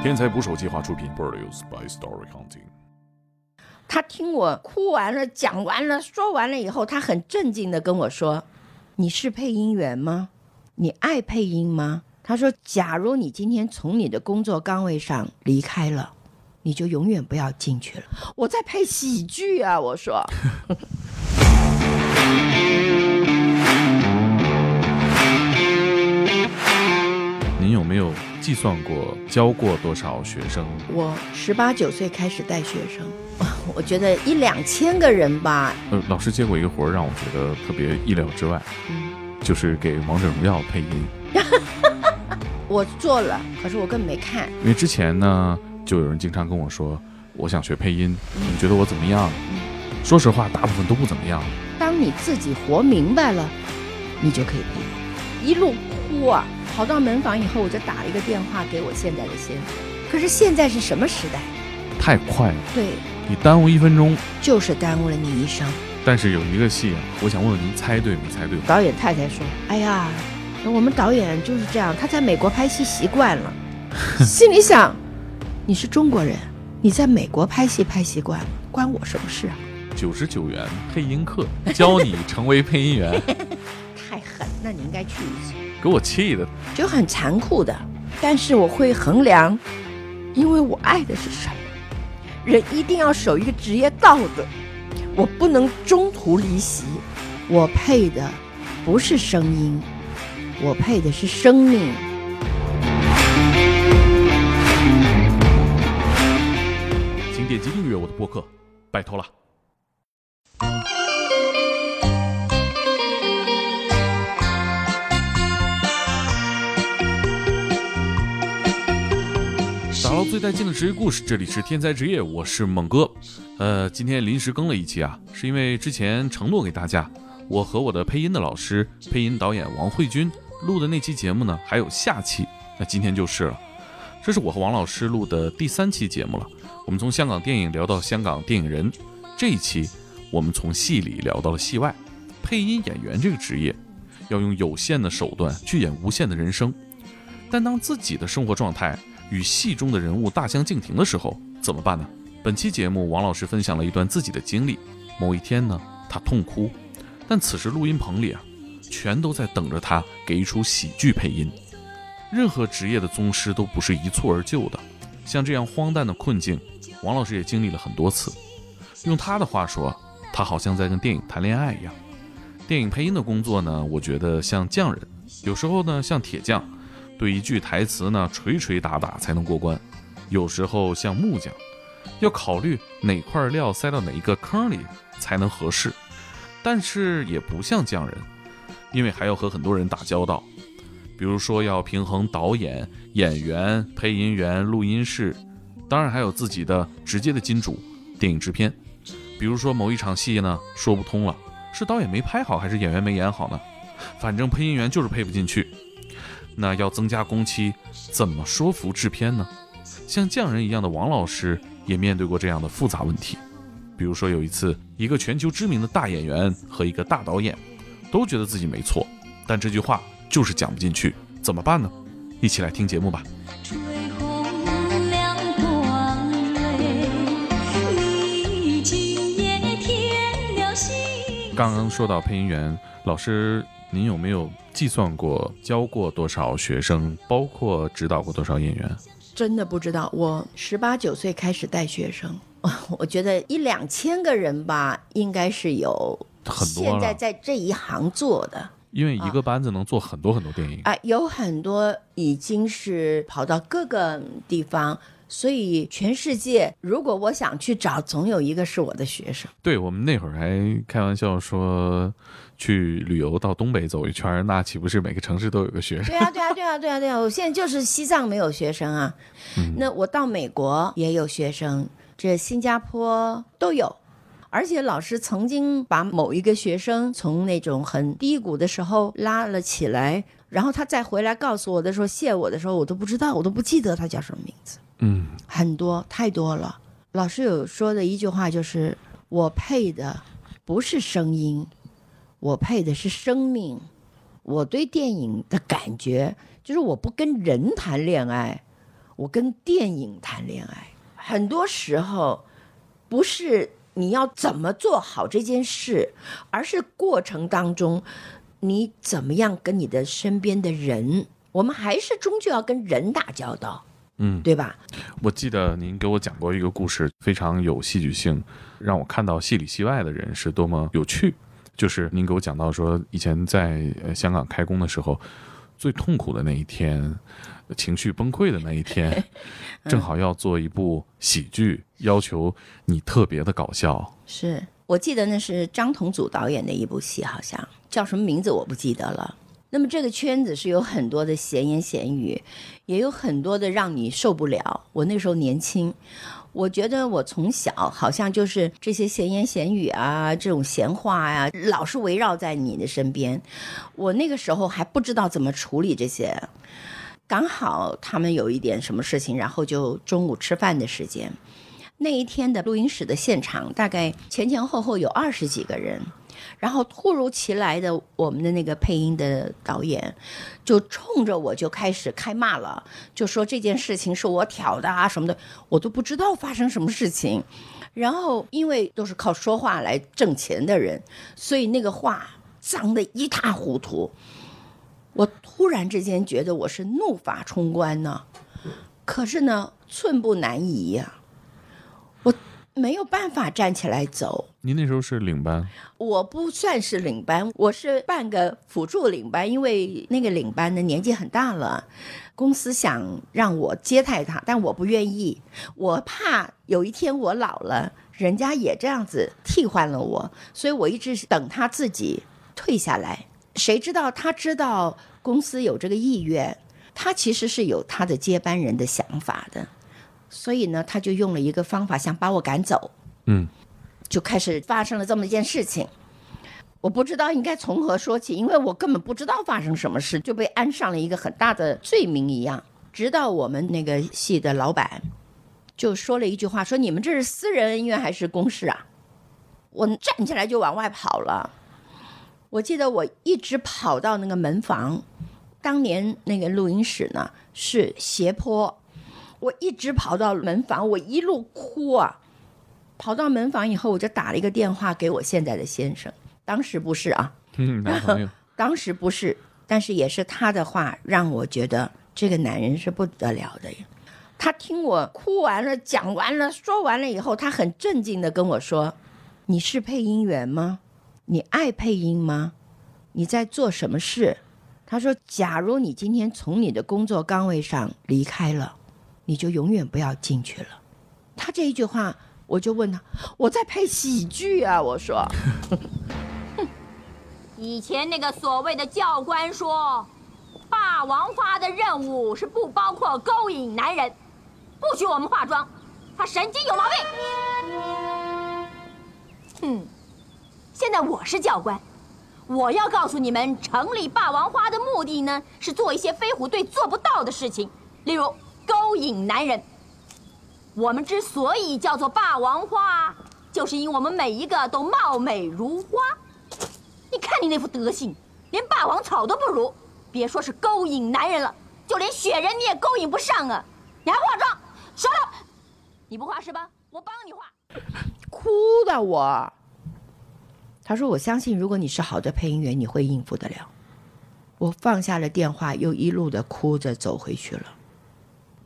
天才捕手计划出品，Produced by Story Counting。他听我哭完了、讲完了、说完了以后，他很镇静的跟我说：“你是配音员吗？你爱配音吗？”他说：“假如你今天从你的工作岗位上离开了，你就永远不要进去了。”我在配喜剧啊，我说。您有没有计算过教过多少学生？我十八九岁开始带学生，我觉得一两千个人吧。呃，老师接过一个活儿，让我觉得特别意料之外，嗯，就是给《王者荣耀》配音。我做了，可是我根本没看。因为之前呢，就有人经常跟我说，我想学配音，你觉得我怎么样？说实话，大部分都不怎么样。当你自己活明白了，你就可以配。一路哭啊，跑到门房以后，我就打了一个电话给我现在的先生。可是现在是什么时代？太快了，对，你耽误一分钟。就是耽误了你一生。但是有一个戏啊，我想问问您，猜对没猜对？导演太太说：“哎呀，我们导演就是这样，他在美国拍戏习惯了，心里想，你是中国人，你在美国拍戏拍习惯了，关我什么事啊？九十九元配音课，教你成为配音员，太狠，那你应该去一次。给我气的。就很残酷的，但是我会衡量，因为我爱的是什么。人一定要守一个职业道德，我不能中途离席。我配的不是声音，我配的是生命。请点击订阅我的播客，拜托了。最带劲的职业故事，这里是天才职业，我是猛哥。呃，今天临时更了一期啊，是因为之前承诺给大家，我和我的配音的老师、配音导演王慧君录的那期节目呢，还有下期，那今天就是了。这是我和王老师录的第三期节目了，我们从香港电影聊到香港电影人，这一期我们从戏里聊到了戏外，配音演员这个职业，要用有限的手段去演无限的人生，但当自己的生活状态与戏中的人物大相径庭的时候，怎么办呢？本期节目，王老师分享了一段自己的经历。某一天呢，他痛哭，但此时录音棚里啊，全都在等着他给一出喜剧配音。任何职业的宗师都不是一蹴而就的，像这样荒诞的困境，王老师也经历了很多次。用他的话说，他好像在跟电影谈恋爱一样。电影配音的工作呢，我觉得像匠人，有时候呢像铁匠，对一句台词呢锤锤打打才能过关；有时候像木匠，要考虑哪块料塞到哪一个坑里才能合适。但是也不像匠人，因为还要和很多人打交道，比如说要平衡导演、演员、配音员、录音室，当然还有自己的直接的金主——电影制片。比如说某一场戏呢说不通了，是导演没拍好还是演员没演好呢？反正配音员就是配不进去。那要增加工期，怎么说服制片呢？像匠人一样的王老师也面对过这样的复杂问题。比如说有一次，一个全球知名的大演员和一个大导演都觉得自己没错，但这句话就是讲不进去，怎么办呢？一起来听节目吧。刚刚说到配音员老师，您有没有计算过教过多少学生，包括指导过多少演员？真的不知道，我十八九岁开始带学生，我觉得一两千个人吧，应该是有。很多现在，在这一行做的因为一个班子能做很多很多电影。啊、有很多已经是跑到各个地方，所以全世界如果我想去找，总有一个是我的学生。对我们那会儿还开玩笑说，去旅游到东北走一圈，那岂不是每个城市都有个学生？对啊，对啊，对啊，对啊，对啊！我现在就是西藏没有学生啊，那我到美国也有学生，这新加坡都有。而且老师曾经把某一个学生从那种很低谷的时候拉了起来，然后他再回来告诉我的时候，谢我的时候，我都不知道，我都不记得他叫什么名字。嗯，很多太多了。老师有说的一句话就是：“我配的不是声音，我配的是生命。我对电影的感觉就是我不跟人谈恋爱，我跟电影谈恋爱。很多时候不是你要怎么做好这件事，而是过程当中你怎么样跟你的身边的人，我们还是终究要跟人打交道，嗯，对吧？我记得您给我讲过一个故事，非常有戏剧性，让我看到戏里戏外的人是多么有趣。就是您给我讲到说，以前在呃香港开工的时候，最痛苦的那一天，情绪崩溃的那一天，正好要做一部喜剧，要求你特别的搞笑。是我记得那是张同祖导演的一部戏，好像叫什么名字我不记得了。那么这个圈子是有很多的闲言闲语，也有很多的让你受不了。我那时候年轻，我觉得我从小好像就是这些闲言闲语啊，这种闲话呀、老是围绕在你的身边。我那个时候还不知道怎么处理这些，刚好他们有一点什么事情，然后就中午吃饭的时间。那一天的录音室的现场，大概前前后后有二十几个人，然后突如其来的，我们的那个配音的导演就冲着我就开始开骂了，就说这件事情是我挑的啊什么的，我都不知道发生什么事情。然后因为都是靠说话来挣钱的人，所以那个话脏得一塌糊涂。我突然之间觉得我是怒发冲冠呢，可是呢，寸步难移呀、我没有办法站起来走。您那时候是领班，我不算是领班，我是半个辅助领班，因为那个领班的年纪很大了，公司想让我接待他，但我不愿意，我怕有一天我老了，人家也这样子替换了我，所以我一直等他自己退下来。谁知道他知道公司有这个意愿，他其实是有他的接班人的想法的，所以呢，他就用了一个方法想把我赶走。嗯，就开始发生了这么一件事情。我不知道应该从何说起，因为我根本不知道发生什么事，就被安上了一个很大的罪名一样。直到我们那个系的老板就说了一句话，说你们这是私人恩怨还是公事啊？我站起来就往外跑了。我记得我一直跑到那个门房，当年那个录音室呢是斜坡，我一直跑到门房，我一路哭啊。跑到门房以后，我就打了一个电话给我现在的先生，当时不是啊，嗯，男朋友，当时不是，但是也是他的话让我觉得这个男人是不得了的呀。他听我哭完了、讲完了、说完了以后，他很镇静的跟我说：“你是配音员吗？你爱配音吗？你在做什么事？”他说：“假如你今天从你的工作岗位上离开了，你就永远不要进去了。”他这一句话，我就问他：“我在配喜剧啊！”我说。以前那个所谓的教官说，霸王花的任务是不包括勾引男人，不许我们化妆，他神经有毛病。哼，现在我是教官，我要告诉你们，成立霸王花的目的呢，是做一些飞虎队做不到的事情，例如勾引男人。我们之所以叫做霸王花，就是因为我们每一个都貌美如花。你看你那副德行，连霸王草都不如，别说是勾引男人了，就连雪人你也勾引不上啊！你还化妆，收了！你不画是吧？我帮你画。哭的我。他说：“我相信，如果你是好的配音员，你会应付得了。”我放下了电话，又一路的哭着走回去了。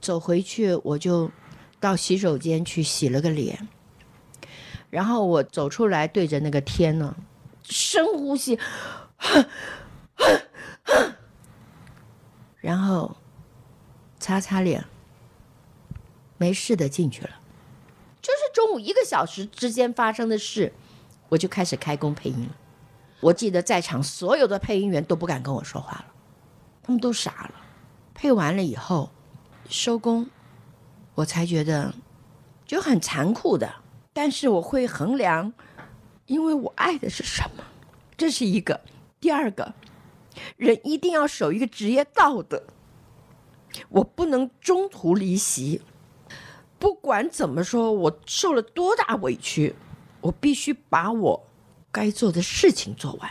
走回去，我就到洗手间去洗了个脸，然后我走出来，对着那个天呢，深呼吸，然后擦擦脸，没事的进去了。就是中午一个小时之间发生的事，我就开始开工配音了。我记得在场所有的配音员都不敢跟我说话了，他们都傻了。配完了以后，收工，我才觉得就很残酷的。但是我会衡量，因为我爱的是什么，这是一个。第二个，人一定要守一个职业道德，我不能中途离席。不管怎么说，我受了多大委屈，我必须把我该做的事情做完。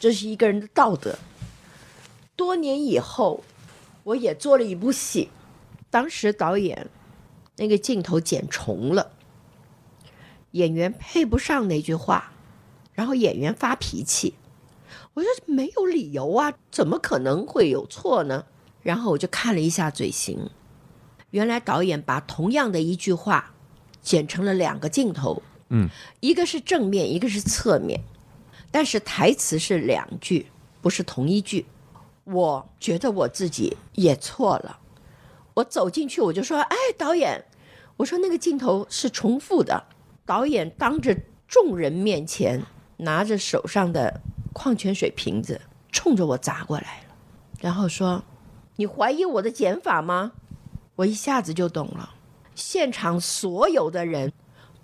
这是一个人的道德。多年以后，我也做了一部戏，当时导演那个镜头剪重了，演员配不上那句话，然后演员发脾气。我说没有理由啊，怎么可能会有错呢？然后我就看了一下嘴型，原来导演把同样的一句话剪成了两个镜头，嗯，一个是正面，一个是侧面，但是台词是两句，不是同一句。我觉得我自己也错了，我走进去我就说：“哎，导演，我说那个镜头是重复的。”导演当着众人面前拿着手上的矿泉水瓶子冲着我砸过来了，然后说：“你怀疑我的剪法吗？”我一下子就懂了，现场所有的人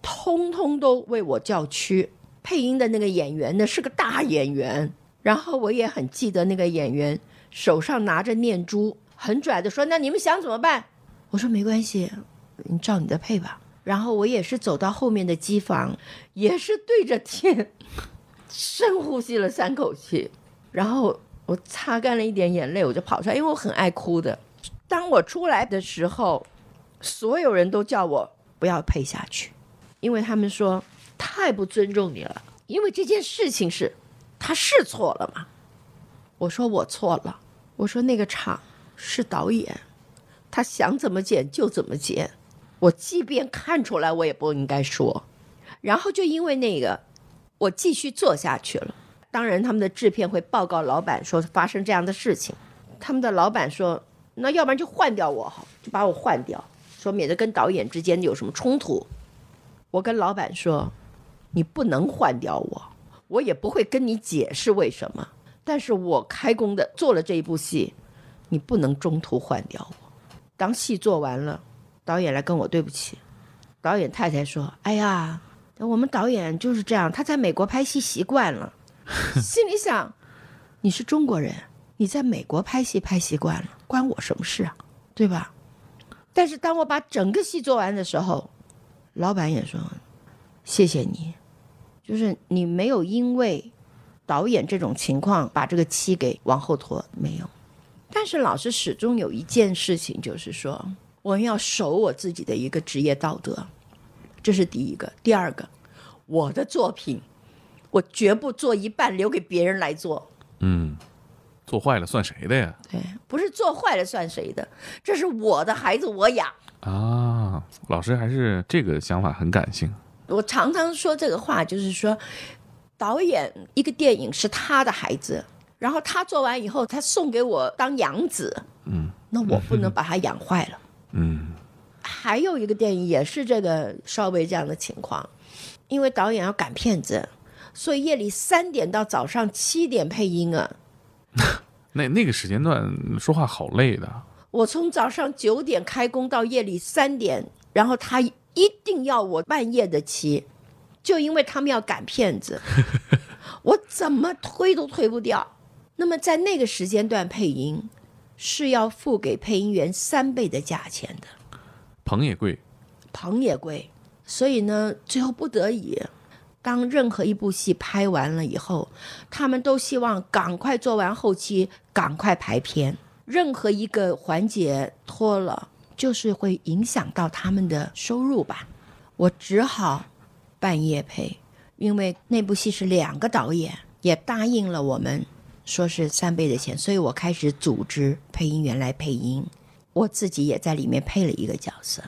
通通都为我叫屈。配音的那个演员呢是个大演员，然后我也很记得那个演员手上拿着念珠，很拽的说：“那你们想怎么办？”我说：“没关系，你照你的配吧。”然后我也是走到后面的机房，也是对着天深呼吸了三口气，然后我擦干了一点眼泪，我就跑出来，因为我很爱哭的。当我出来的时候，所有人都叫我不要配下去，因为他们说太不尊重你了。因为这件事情是他是错了嘛，我说我错了，我说那个场是导演，他想怎么剪就怎么剪，我即便看出来我也不应该说。然后就因为那个，我继续做下去了。当然，他们的制片会报告老板说发生这样的事情，他们的老板说，那要不然就换掉我好，就把我换掉，说免得跟导演之间有什么冲突。我跟老板说，你不能换掉我，我也不会跟你解释为什么。但是我开工的做了这一部戏，你不能中途换掉我。当戏做完了，导演来跟我对不起。导演太太说：“哎呀，我们导演就是这样，他在美国拍戏习惯了。”心里想：“你是中国人，你在美国拍戏拍习惯了，关我什么事啊？对吧？”但是当我把整个戏做完的时候，老板也说：“谢谢你，就是你没有因为导演这种情况把这个期给往后拖，没有。但是老师始终有一件事情，就是说我们要守我自己的一个职业道德，这是第一个。第二个，我的作品，我绝不做一半留给别人来做。嗯，做坏了算谁的呀？对，不是做坏了算谁的，这是我的孩子，我养。啊，老师还是这个想法很感性。我常常说这个话，就是说，导演一个电影是他的孩子，然后他做完以后，他送给我当养子，嗯那我不能把他养坏了。嗯还有一个电影也是这个稍微这样的情况，因为导演要赶片子，所以夜里三点到早上七点配音啊。那那个时间段说话好累的。我从早上九点开工到夜里三点，然后他一定要我半夜的骑，就因为他们要赶片子，我怎么推都推不掉。那么在那个时间段配音，是要付给配音员三倍的价钱的。棚也贵，棚也贵，所以呢，最后不得已，当任何一部戏拍完了以后，他们都希望赶快做完后期，赶快排片。任何一个环节拖了，就是会影响到他们的收入吧。我只好半夜配，因为那部戏是两个导演，也答应了我们，说是三倍的钱，所以我开始组织配音员来配音。我自己也在里面配了一个角色。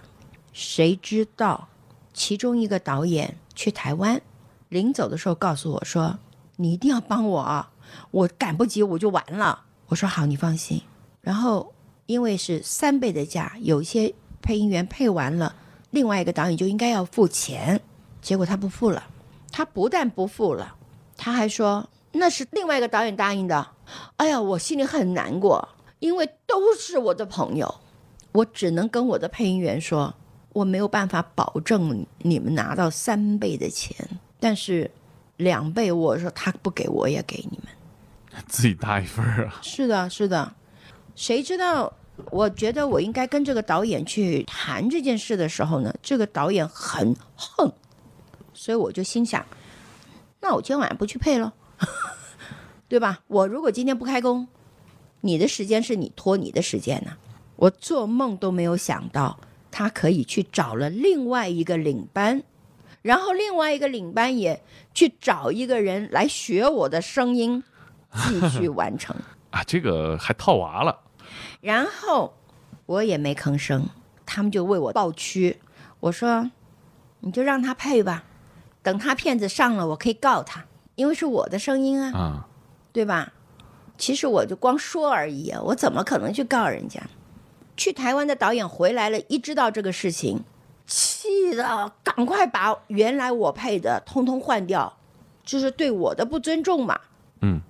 谁知道，其中一个导演去台湾，临走的时候告诉我说：“你一定要帮我啊，我赶不及我就完了。”我说：“好，你放心。”然后因为是三倍的价，有些配音员配完了，另外一个导演就应该要付钱，结果他不付了。他不但不付了，他还说那是另外一个导演答应的。哎呀，我心里很难过，因为都是我的朋友，我只能跟我的配音员说，我没有办法保证你们拿到三倍的钱，但是两倍，我说他不给我也给你们。自己搭一份儿啊。是的，是的，谁知道？我觉得我应该跟这个导演去谈这件事的时候呢，这个导演很横，所以我就心想，那我今天晚上不去配了，对吧？我如果今天不开工，你的时间是你拖你的时间呢、我做梦都没有想到，他可以去找了另外一个领班，然后另外一个领班也去找一个人来学我的声音，继续 完成。啊，这个还套娃了。然后我也没吭声，他们就为我抱屈。我说：“你就让他配吧，等他片子上了，我可以告他，因为是我的声音啊，啊，对吧？”其实我就光说而已啊，我怎么可能去告人家？去台湾的导演回来了，一知道这个事情，气的赶快把原来我配的通通换掉，就是对我的不尊重嘛。嗯，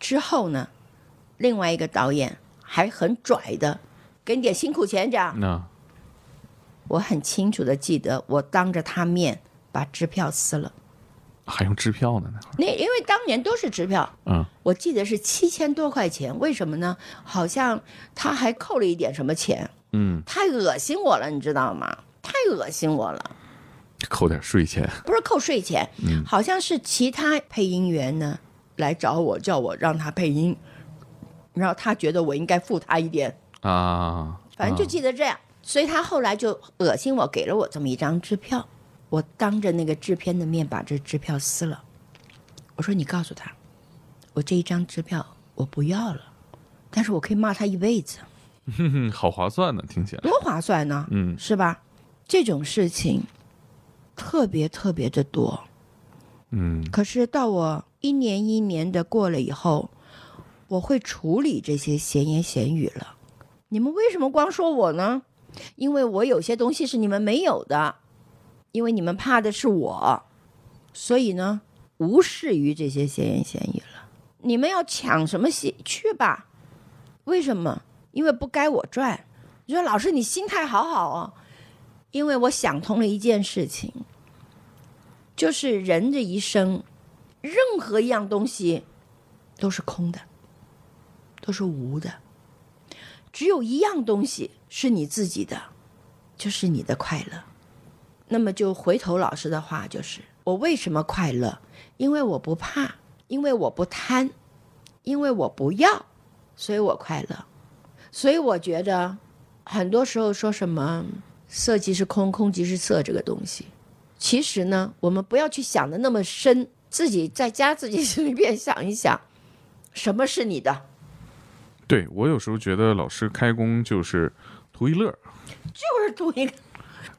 之后呢，另外一个导演还很拽的，给你点辛苦钱这样。那我很清楚的记得，我当着他面把支票撕了。还用支票呢？那因为当年都是支票，嗯，我记得是七千多块钱。为什么呢？好像他还扣了一点什么钱，嗯，太恶心我了，你知道吗？太恶心我了，扣点税钱。不是扣税钱，嗯好像是其他配音员呢来找我，叫我让他配音，然后他觉得我应该付他一点，啊，反正就记得这样，所以他后来就恶心我，给了我这么一张支票。我当着那个制片的面把这支票撕了。我说：“你告诉他，我这一张支票我不要了，但是我可以骂他一辈子，嗯，好划算呢，听起来。多划算呢，嗯是吧？这种事情特别特别的多。嗯可是到我一年一年的过了以后，我会处理这些闲言闲语了。你们为什么光说我呢？因为我有些东西是你们没有的，因为你们怕的是我，所以呢，无视于这些闲言闲语了。你们要抢什么戏去吧？为什么？因为不该我赚。你说老师，你心态好好哦，因为我想通了一件事情。就是人的一生，任何一样东西都是空的，都是无的。只有一样东西是你自己的，就是你的快乐。那么就回头老师的话，就是我为什么快乐？因为我不怕，因为我不贪，因为我不要，所以我快乐。所以我觉得，很多时候说什么色即是空，空即是色这个东西，其实呢，我们不要去想的那么深，自己在家自己 随便想一想，什么是你的，对我有时候觉得老师开工就是图一乐。就是图一个。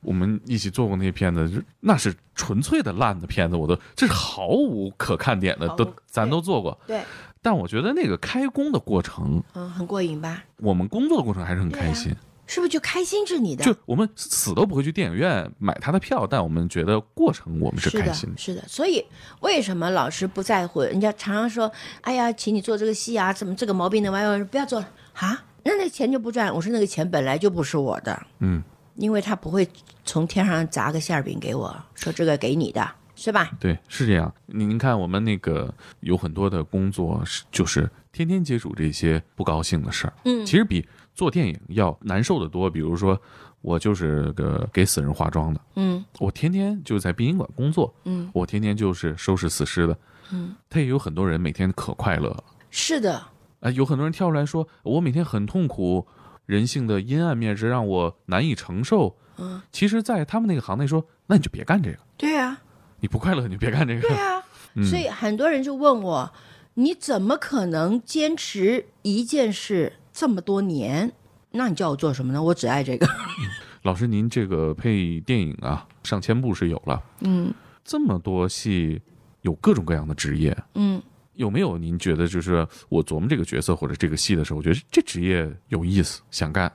我们一起做过那些片子，那是纯粹的烂的片子，我都这是毫无可看点的，都咱都做过。对，但我觉得那个开工的过程，嗯，很过瘾吧？我们工作的过程还是很开心。是不是就开心是你的？就我们死都不会去电影院买他的票，但我们觉得过程我们是开的心，的。是的。所以为什么老师不在乎？人家常常说：“哎呀，请你做这个戏啊，怎么这个毛病那玩意儿不要做了啊？”那那钱就不赚。我说那个钱本来就不是我的，嗯，因为他不会从天上砸个馅儿饼给我，说这个给你的，是吧？对，是这样。您您看，我们那个有很多的工作是就是天天接触这些不高兴的事儿，嗯。其实比做电影要难受的多。比如说，我就是个给死人化妆的，嗯。我天天就在殡仪馆工作，嗯，我天天就是收拾死尸的，嗯，他也有很多人每天可快乐了，是的，啊、有很多人跳出来说，我每天很痛苦，人性的阴暗面是让我难以承受。嗯，其实，在他们那个行内说，那你就别干这个，对啊，你不快乐你就别干这个。对啊。嗯所以很多人就问我，你怎么可能坚持一件事这么多年？那你叫我做什么呢？我只爱这个。老师，您这个配电影啊，上千部是有了，嗯这么多戏，有各种各样的职业，嗯，有没有您觉得就是我琢磨这个角色或者这个戏的时候，我觉得这职业有意思，想干？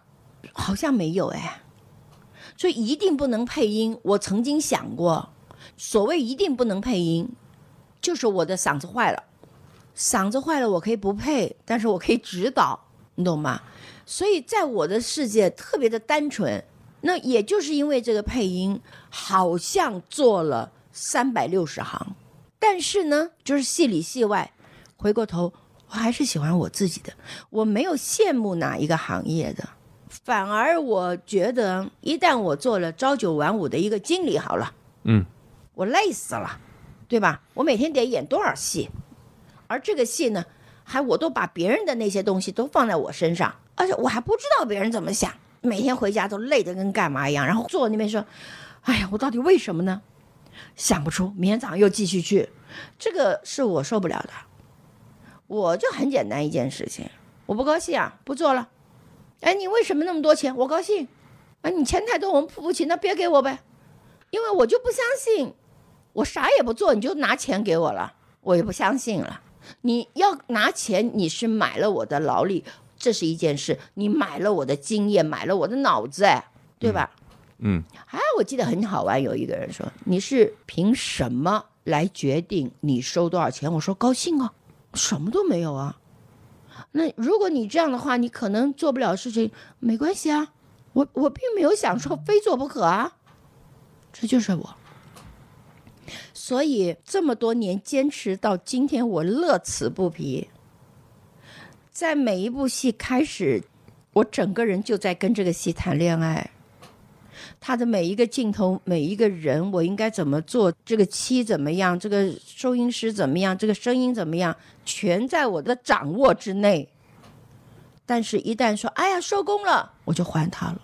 好像没有哎。所以一定不能配音。我曾经想过，所谓一定不能配音，就是我的嗓子坏了，嗓子坏了我可以不配，但是我可以指导，你懂吗？所以在我的世界特别的单纯。那也就是因为这个配音，好像做了三百六十行，但是呢，就是戏里戏外，回过头我还是喜欢我自己的，我没有羡慕哪一个行业的。反而我觉得，一旦我做了朝九晚五的一个经理，好了，嗯，我累死了，对吧？我每天得演多少戏，而这个戏呢，还我都把别人的那些东西都放在我身上，而且我还不知道别人怎么想，每天回家都累得跟干嘛一样，然后坐那边说：“哎呀，我到底为什么呢？想不出，明天早上又继续去，这个是我受不了的。我就很简单一件事情，我不高兴啊，不做了。哎，你为什么那么多钱？我高兴。哎，你钱太多，我们付不起，那别给我呗，因为我就不相信，我啥也不做，你就拿钱给我了，我也不相信了。你要拿钱，你是买了我的劳力，这是一件事；你买了我的经验，买了我的脑子，哎，对吧？嗯，哎我记得很好玩，有一个人说：“你是凭什么来决定你收多少钱？”我说：“高兴啊，什么都没有啊。”那如果你这样的话，你可能做不了事情，没关系啊。我我并没有想说非做不可啊，这就是我。所以这么多年坚持到今天，我乐此不疲。在每一部戏开始，我整个人就在跟这个戏谈恋爱。他的每一个镜头，每一个人，我应该怎么做？这个漆怎么样？这个收音师怎么样？这个声音怎么样？全在我的掌握之内。但是，一旦说“哎呀，收工了”，我就还他了，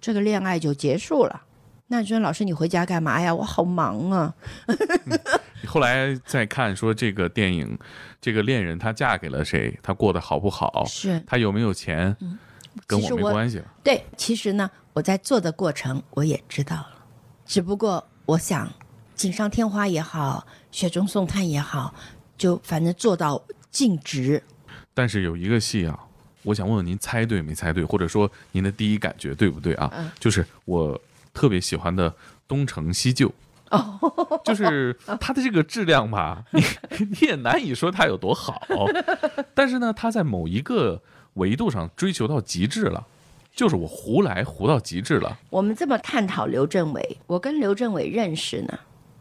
这个恋爱就结束了。那你说，老师，你回家干嘛呀？我好忙啊。你后来再看说这个电影，这个恋人她嫁给了谁？她过得好不好？是她有没有钱？跟我没关系了。对，其实呢，我在做的过程我也知道了，只不过我想，锦上添花也好，雪中送炭也好，就反正做到尽职。但是有一个戏啊，我想问问您猜对没猜对，或者说您的第一感觉对不对啊？嗯就是我特别喜欢的《东成西就》。哦，就是它的这个质量吧，你 你也难以说它有多好，但是呢，它在某一个维度上追求到极致了，就是我胡来胡到极致了。我们这么探讨刘镇伟，我跟刘镇伟认识呢，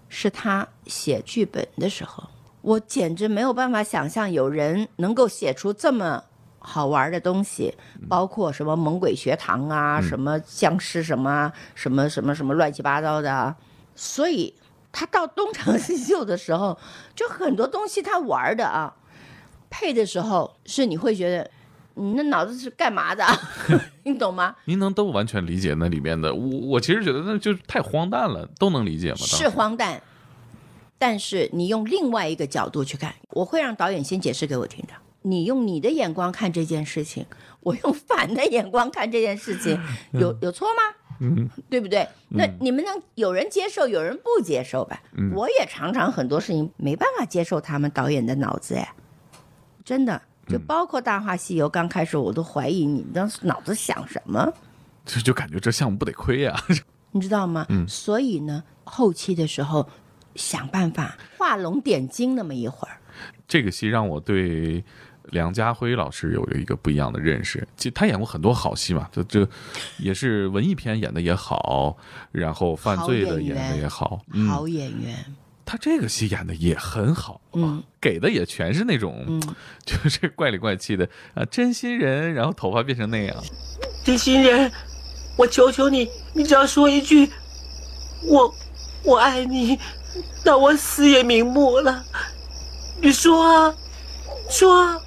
是他写剧本的时候，我简直没有办法想象有人能够写出这么好玩的东西，包括什么猛鬼学堂啊，什么僵尸什么啊什么什么什么乱七八糟的啊，所以他到东成西就的时候，就很多东西他玩的啊，配的时候是你会觉得。你那脑子是干嘛的？你懂吗？您能都完全理解那里面的，我我其实觉得那就太荒诞了，都能理解吗？是荒诞，但是你用另外一个角度去看，我会让导演先解释给我听的。你用你的眼光看这件事情，我用反的眼光看这件事情，有有错吗？嗯，对不对？那你们能有人接受，有人不接受吧？我也常常很多事情没办法接受他们导演的脑子哎，真的，就包括《大话西游》刚开始，我都怀疑你当时脑子想什么。就就感觉这项目不得亏呀、你知道吗？嗯所以呢，后期的时候想办法画龙点睛那么一会儿。这个戏让我对梁家辉老师有一个不一样的认识。其实他演过很多好戏嘛，这这也是文艺片演的也好，然后犯罪的演的也好，嗯，好演员，他这个戏演的也很好，嗯，给的也全是那种，嗯 就是怪里怪气的啊，真心人，然后头发变成那样，真心人，我求求你，你只要说一句“我我爱你”，那我死也瞑目了。你说啊，说啊。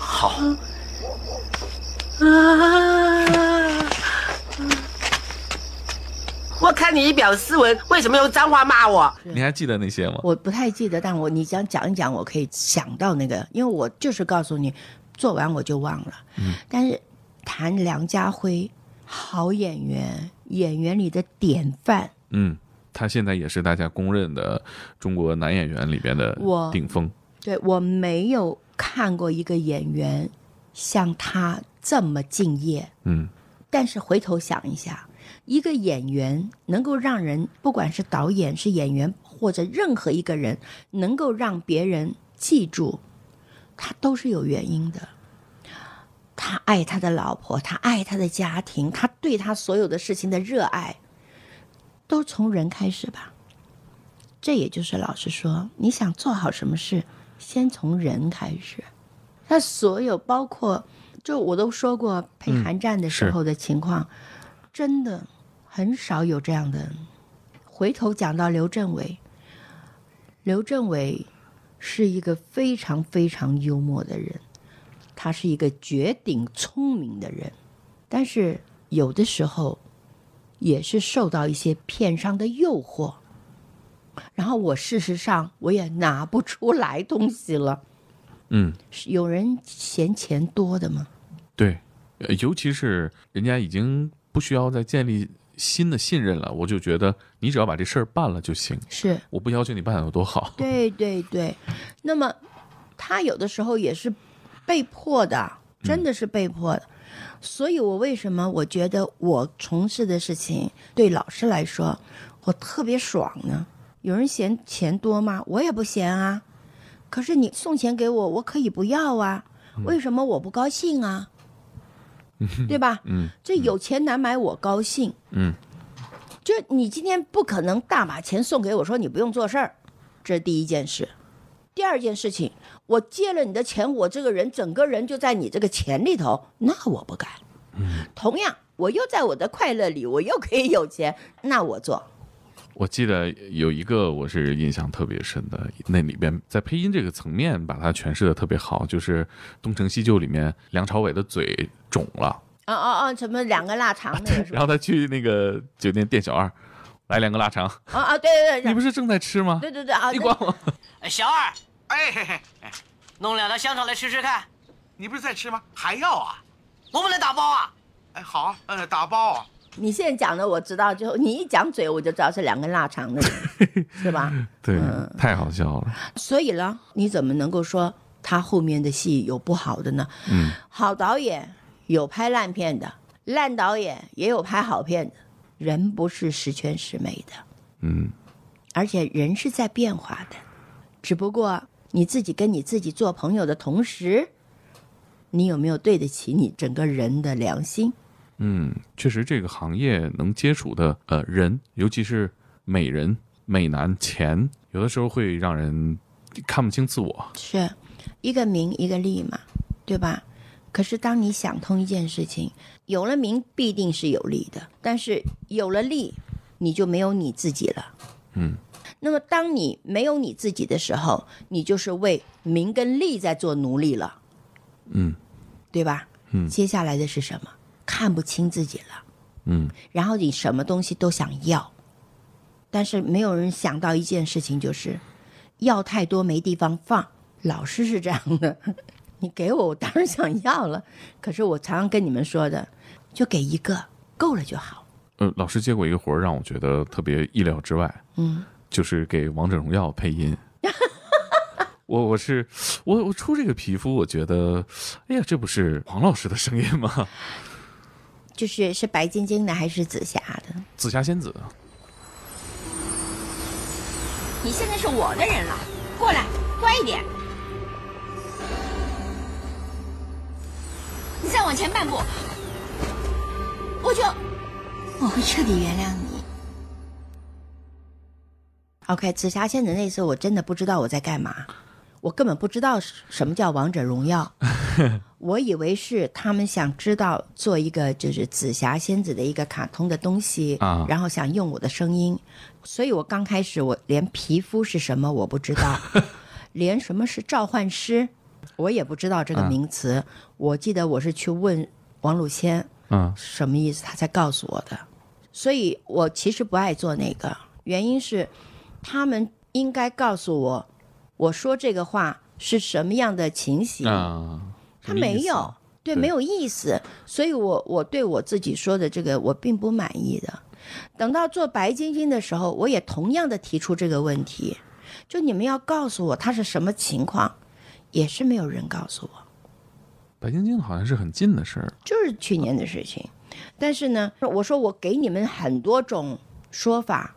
好，啊！我看你一表斯文，为什么用脏话骂我？你还记得那些吗？我不太记得，但我你想讲一讲，我可以想到那个，因为我就是告诉你，做完我就忘了。嗯，但是谈梁家辉，好演员，演员里的典范。嗯，他现在也是大家公认的中国男演员里边的我顶峰。对我没有看过一个演员像他这么敬业。嗯，但是回头想一下，一个演员能够让人，不管是导演、是演员，或者任何一个人，能够让别人记住，他都是有原因的。他爱他的老婆，他爱他的家庭，他对他所有的事情的热爱，都从人开始吧。这也就是老实说，你想做好什么事，先从人开始。他所有包括，就我都说过陪韩战的时候的情况，真的很少有这样的。回头讲到刘镇伟，刘镇伟是一个非常非常幽默的人，他是一个绝顶聪明的人，但是有的时候也是受到一些片商的诱惑，然后我事实上我也拿不出来东西了。嗯，有人嫌钱多的吗？对，呃尤其是人家已经不需要再建立新的信任了，我就觉得你只要把这事儿办了就行，是我不要求你办的有多好。对对对，那么他有的时候也是被迫的，真的是被迫的。所以我为什么我觉得我从事的事情对老师来说，我特别爽呢？有人嫌钱多吗？我也不嫌啊。可是你送钱给我，我可以不要啊。为什么我不高兴啊？对吧？嗯这有钱难买我高兴。嗯，就你今天不可能大把钱送给我，说你不用做事儿，这是第一件事。第二件事情，我借了你的钱，我这个人整个人就在你这个钱里头，那我不干。同样，我又在我的快乐里，我又可以有钱，那我做。我记得有一个我是印象特别深的，那里边在配音这个层面把它诠释的特别好，就是《东成西就》里面梁朝伟的嘴肿了，啊啊啊！什么两个腊肠？然后他去那个酒店店小二，来两个腊肠，啊啊，对对对，你不是正在吃吗？对对对啊！你管我？哎，小二，哎嘿嘿，哎，弄两条香肠来吃吃看，你不是在吃吗？还要啊？我们来打包啊。哎，好啊，嗯，打包啊。你现在讲的我知道，就你一讲嘴我就知道是两根腊肠的，是吧？对，嗯太好笑了。所以呢，你怎么能够说他后面的戏有不好的呢？嗯，好导演有拍烂片的，烂导演也有拍好片的。人不是十全十美的，嗯，而且人是在变化的。只不过你自己跟你自己做朋友的同时，你有没有对得起你整个人的良心？嗯，确实，这个行业能接触的呃人，尤其是美人、美男、钱，有的时候会让人看不清自我。是一个名一个利嘛，对吧？可是当你想通一件事情，有了名必定是有利的，但是有了利，你就没有你自己了。嗯，那么当你没有你自己的时候，你就是为名跟利在做奴隶了，嗯对吧？嗯接下来的是什么？看不清自己了，嗯然后你什么东西都想要，但是没有人想到一件事情，就是要太多没地方放。老师是这样的，你给我，我当然想要了。可是我常常跟你们说的，就给一个够了就好。呃，老师接过一个活儿，让我觉得特别意料之外，嗯，就是给《王者荣耀》配音。我我是我我出这个皮肤，我觉得，哎呀，这不是黄老师的声音吗？就是是白晶晶的还是紫霞的？紫霞仙子，你现在是我的人了，过来，乖一点。你再往前半步，我就我会彻底原谅你。OK，紫霞仙子那次我真的不知道我在干嘛，我根本不知道什么叫王者荣耀，我以为是他们想知道做一个就是紫霞仙子的一个卡通的东西，啊。然后想用我的声音，所以我刚开始我连皮肤是什么我不知道，连什么是召唤师我也不知道这个啊名词，我记得我是去问王鲁谦，嗯什么意思，他才告诉我的。所以我其实不爱做那个，原因是他们应该告诉我，我说这个话是什么样的情形。啊，他没有，对，对没有意思。所以我我对我自己说的这个我并不满意的。等到做白晶晶的时候，我也同样的提出这个问题，就你们要告诉我他是什么情况，也是没有人告诉我。白晶晶好像是很近的事儿，就是去年的事情。但是呢，我说我给你们很多种说法，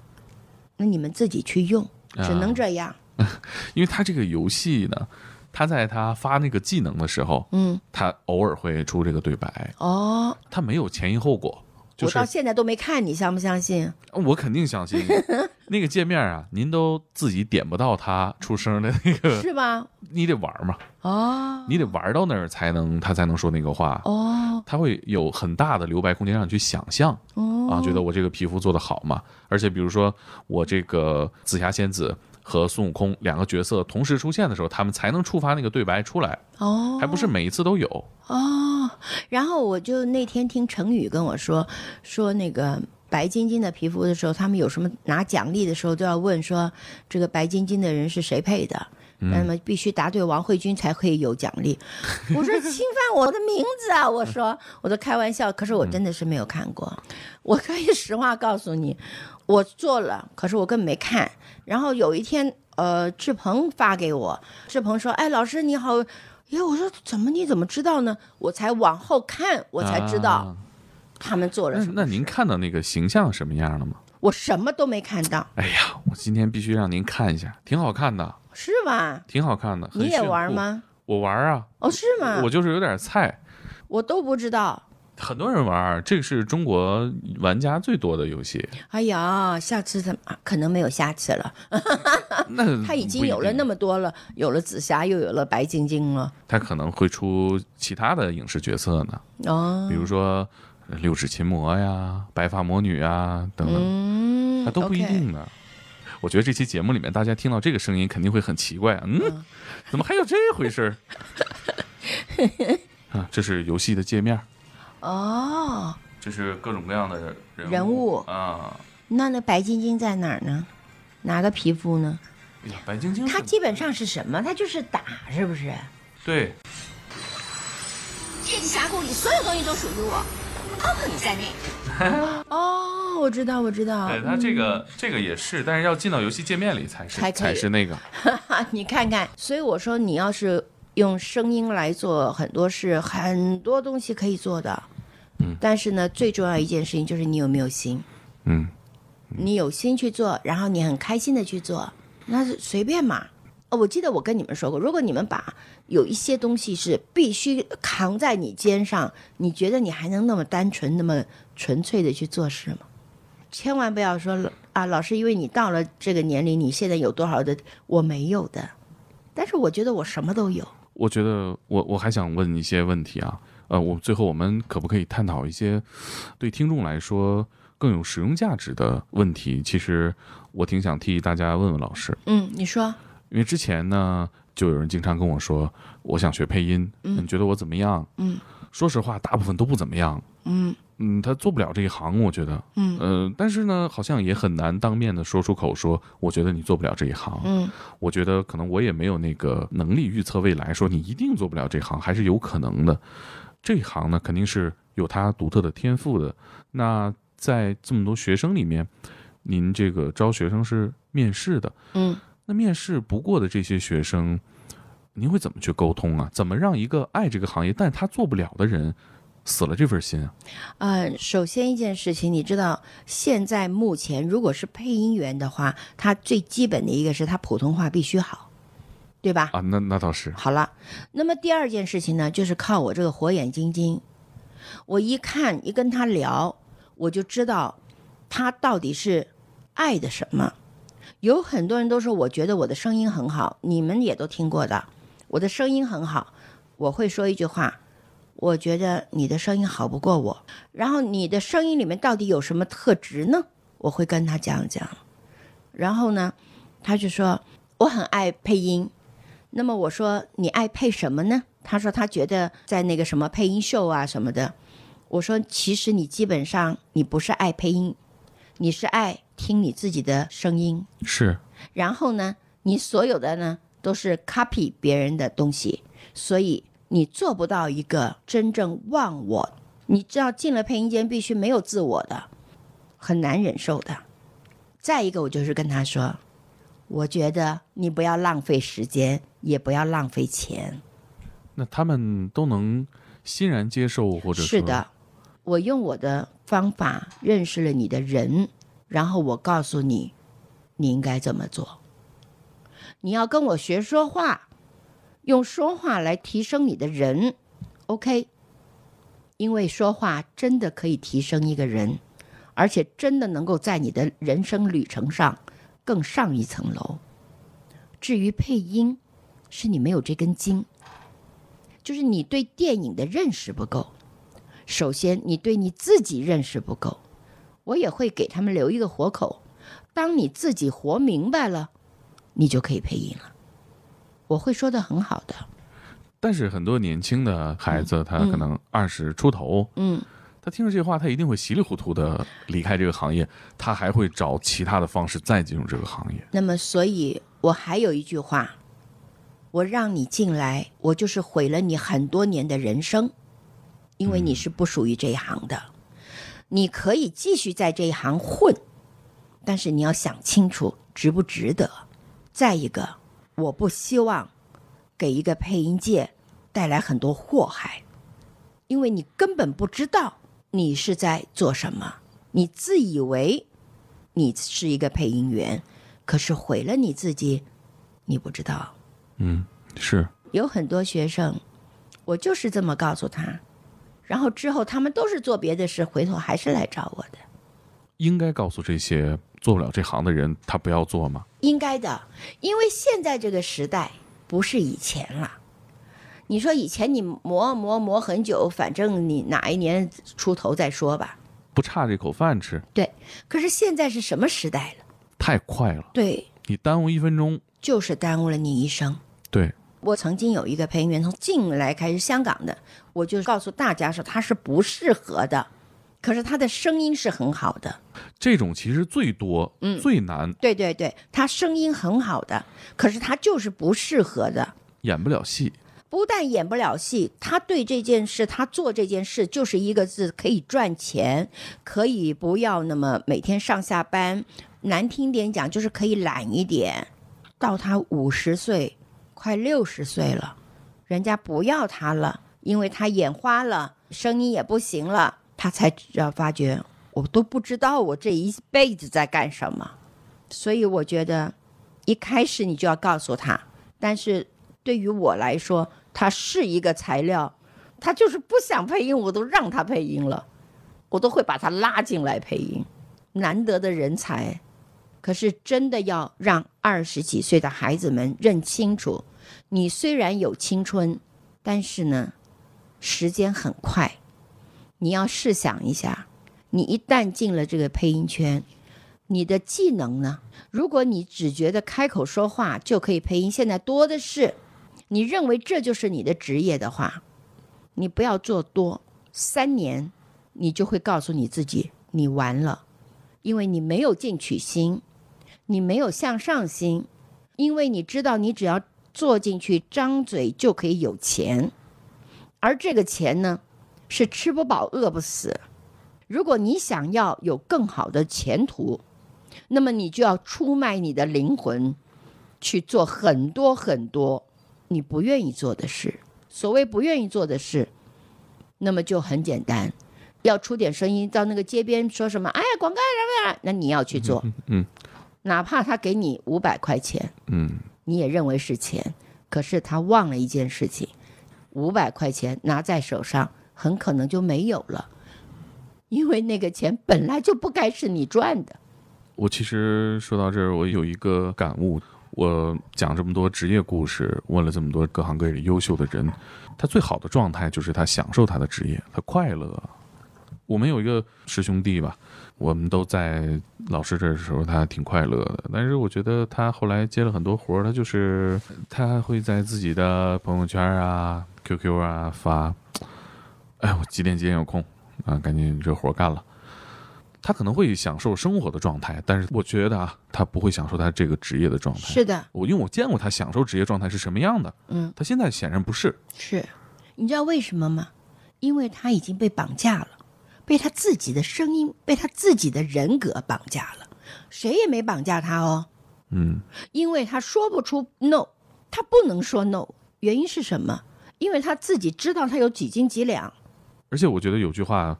那你们自己去用，只能这样。因为他这个游戏呢，他在他发那个技能的时候，嗯，他偶尔会出这个对白，哦，他没有前因后果，就是我到现在都没看，你相不相信？我肯定相信。那个界面啊，您都自己点不到他出声的那个，是吧？你得玩嘛，哦。你得玩到那儿才能他才能说那个话，哦。他会有很大的留白空间让你去想象哦啊，觉得我这个皮肤做的好嘛，而且比如说我这个紫霞仙子和孙悟空两个角色同时出现的时候，他们才能触发那个对白出来，哦，还不是每一次都有。哦，然后我就那天听成宇跟我说，说那个白晶晶的皮肤的时候，他们有什么拿奖励的时候都要问说，这个白晶晶的人是谁配的。那么必须答对王慧君才可以有奖励。我说侵犯我的名字啊！我说我都开玩笑，可是我真的是没有看过。我可以实话告诉你，我做了，可是我根本没看。然后有一天，呃，志鹏发给我，志鹏说：“哎，老师你好。”哎，我说怎么你怎么知道呢？我才往后看，我才知道啊他们做了什么。那那您看到那个形象什么样了吗？我什么都没看到，哎呀，我今天必须让您看一下，挺好看的，是吧？挺好看的。你也？玩吗？我玩啊，哦，是吗？我就是有点菜。我都不知道。很多人玩，这个是中国玩家最多的游戏。哎呀，下次怎么啊可能没有下次了？那 他已经有了那么，多了，有了紫霞，又有了白晶晶了。他可能会出其他的影视角色呢，哦，比如说呃六指琴魔呀、白发魔女啊等等，嗯，还都不一定呢。我觉得这期节目里面，大家听到这个声音肯定会很奇怪，嗯，怎么还有这回事儿？啊，这是游戏的界面，哦，就是各种各样的人人物啊。那那白晶晶在哪儿呢？哪个皮肤呢？哎呀，白晶晶是，它基本上是什么？它就是打，是不是？对，这个峡谷里所有东西都属于我，包括你在内。哦，我知道，我知道。对它这个这个也是，但是要进到游戏界面里才是才可以才是那个。哈，你看看，所以我说你要是用声音来做很多事，很多东西可以做的。嗯但是呢，最重要一件事情就是你有没有心。嗯，你有心去做，然后你很开心的去做，那是随便嘛。哦，我记得我跟你们说过，如果你们把有一些东西是必须扛在你肩上，你觉得你还能那么单纯、那么纯粹的去做事吗？千万不要说啊，老师，因为你到了这个年龄，你现在有多少的，我没有的。但是我觉得我什么都有。我觉得我我还想问一些问题啊，呃，我最后我们可不可以探讨一些对听众来说更有实用价值的问题？其实我挺想替大家问问老师，嗯，你说，因为之前呢，就有人经常跟我说，我想学配音，你觉得我怎么样？嗯，说实话，大部分都不怎么样。嗯嗯，他做不了这一行，我觉得。嗯呃，但是呢，好像也很难当面的说出口说，我觉得你做不了这一行。嗯我觉得可能我也没有那个能力预测未来，说你一定做不了这行，还是有可能的。这一行呢，肯定是有他独特的天赋的。那在这么多学生里面，您这个招学生是面试的，嗯，那面试不过的这些学生，您会怎么去沟通啊？怎么让一个爱这个行业但他做不了的人死了这份心啊？呃，首先一件事情，你知道，现在目前如果是配音员的话，他最基本的一个是他普通话必须好，对吧？啊，那那倒是，好了，那么第二件事情呢，就是靠我这个火眼金睛，我一看一跟他聊，我就知道他到底是爱的什么。有很多人都说，我觉得我的声音很好，你们也都听过的，我的声音很好，我会说一句话，我觉得你的声音好不过我。然后你的声音里面到底有什么特质呢？我会跟他讲讲。然后呢，他就说我很爱配音。那么我说你爱配什么呢？他说他觉得在那个什么配音秀啊什么的。我说其实你基本上你不是爱配音，你是爱听你自己的声音。是然后呢，你所有的呢都是 copy 别人的东西，所以你做不到一个真正忘我。你知道进了配音间必须没有自我的，很难忍受的。再一个，我就是跟他说，我觉得你不要浪费时间，也不要浪费钱。那他们都能欣然接受，或者是的，我用我的方法认识了你的人，然后我告诉你，你应该怎么做。你要跟我学说话，用说话来提升你的人，OK？因为说话真的可以提升一个人，而且真的能够在你的人生旅程上更上一层楼。至于配音，是你没有这根筋。就是你对电影的认识不够。首先，你对你自己认识不够，我也会给他们留一个活口。当你自己活明白了，你就可以配音了。我会说的很好的，但是很多年轻的孩子，他可能二十出头，嗯，他听了这话，他一定会稀里糊涂的离开这个行业，他还会找其他的方式再进入这个行业。那么所以我还有一句话，我让你进来，我就是毁了你很多年的人生，因为你是不属于这一行的。你可以继续在这一行混，但是你要想清楚值不值得。再一个，我不希望给一个配音界带来很多祸害，因为你根本不知道你是在做什么，你自以为你是一个配音员，可是毁了你自己，你不知道。嗯，是，有很多学生，我就是这么告诉他，然后之后他们都是做别的事，回头还是来找我的。应该告诉这些做不了这行的人，他不要做吗？应该的，因为现在这个时代不是以前了。你说以前你磨磨磨很久，反正你哪一年出头再说吧。不差这口饭吃，对，可是现在是什么时代了？太快了，对，你耽误一分钟，就是耽误了你一生。对，我曾经有一个配音员从进来开始，香港的，我就告诉大家说他是不适合的，可是他的声音是很好的。这种其实最多，嗯最难，对对对，他声音很好的，可是他就是不适合的。演不了戏。不但演不了戏，他对这件事，他做这件事就是一个字，可以赚钱，可以不要那么每天上下班，难听点讲就是可以懒一点。到他五十岁，快六十岁了，人家不要他了，因为他眼花了，声音也不行了，他才要发觉，我都不知道我这一辈子在干什么。所以我觉得，一开始你就要告诉他，但是对于我来说，他是一个材料，他就是不想配音，我都让他配音了，我都会把他拉进来配音，难得的人才。可是真的要让二十几岁的孩子们认清楚，你虽然有青春，但是呢，时间很快。你要试想一下，你一旦进了这个配音圈，你的技能呢？如果你只觉得开口说话就可以配音，现在多的是。你认为这就是你的职业的话，你不要做多，三年你就会告诉你自己，你完了，因为你没有进取心，你没有向上心，因为你知道你只要做进去，张嘴就可以有钱，而这个钱呢，是吃不饱饿不死。如果你想要有更好的前途，那么你就要出卖你的灵魂，去做很多很多。你不愿意做的事，所谓不愿意做的事，那么就很简单，要出点声音到那个街边说什么，哎呀，广告什么呀，那你要去做，嗯。哪怕他给你五百块钱，嗯，你也认为是钱，可是他忘了一件事情，五百块钱拿在手上，很可能就没有了，因为那个钱本来就不该是你赚的。我其实说到这儿，我有一个感悟。我讲这么多职业故事，问了这么多各行各业里优秀的人，他最好的状态就是他享受他的职业，他快乐。我们有一个师兄弟吧，我们都在老师这时候，他挺快乐的。但是我觉得他后来接了很多活儿，他就是他会在自己的朋友圈啊、QQ 啊发，哎，我几点几点有空啊，赶紧这活儿干了。他可能会享受生活的状态，但是我觉得啊，他不会享受他这个职业的状态。是的，我因为我见过他享受职业状态是什么样的，嗯，他现在显然不是。是，你知道为什么吗？因为他已经被绑架了，被他自己的声音，被他自己的人格绑架了，谁也没绑架他哦。嗯，因为他说不出 no，他不能说 no，原因是什么？因为他自己知道他有几斤几两。而且我觉得有句话，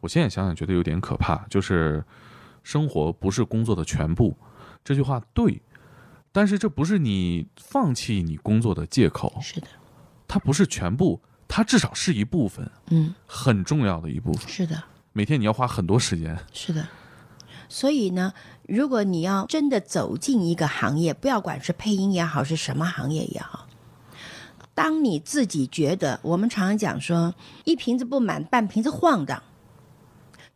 我现在想想觉得有点可怕，就是生活不是工作的全部。这句话对，但是这不是你放弃你工作的借口，是的，它不是全部，它至少是一部分，嗯，很重要的一部分。是的，每天你要花很多时间。是的。所以呢，如果你要真的走进一个行业，不要管是配音也好，是什么行业也好，当你自己觉得，我们常常讲说，一瓶子不满，半瓶子晃荡，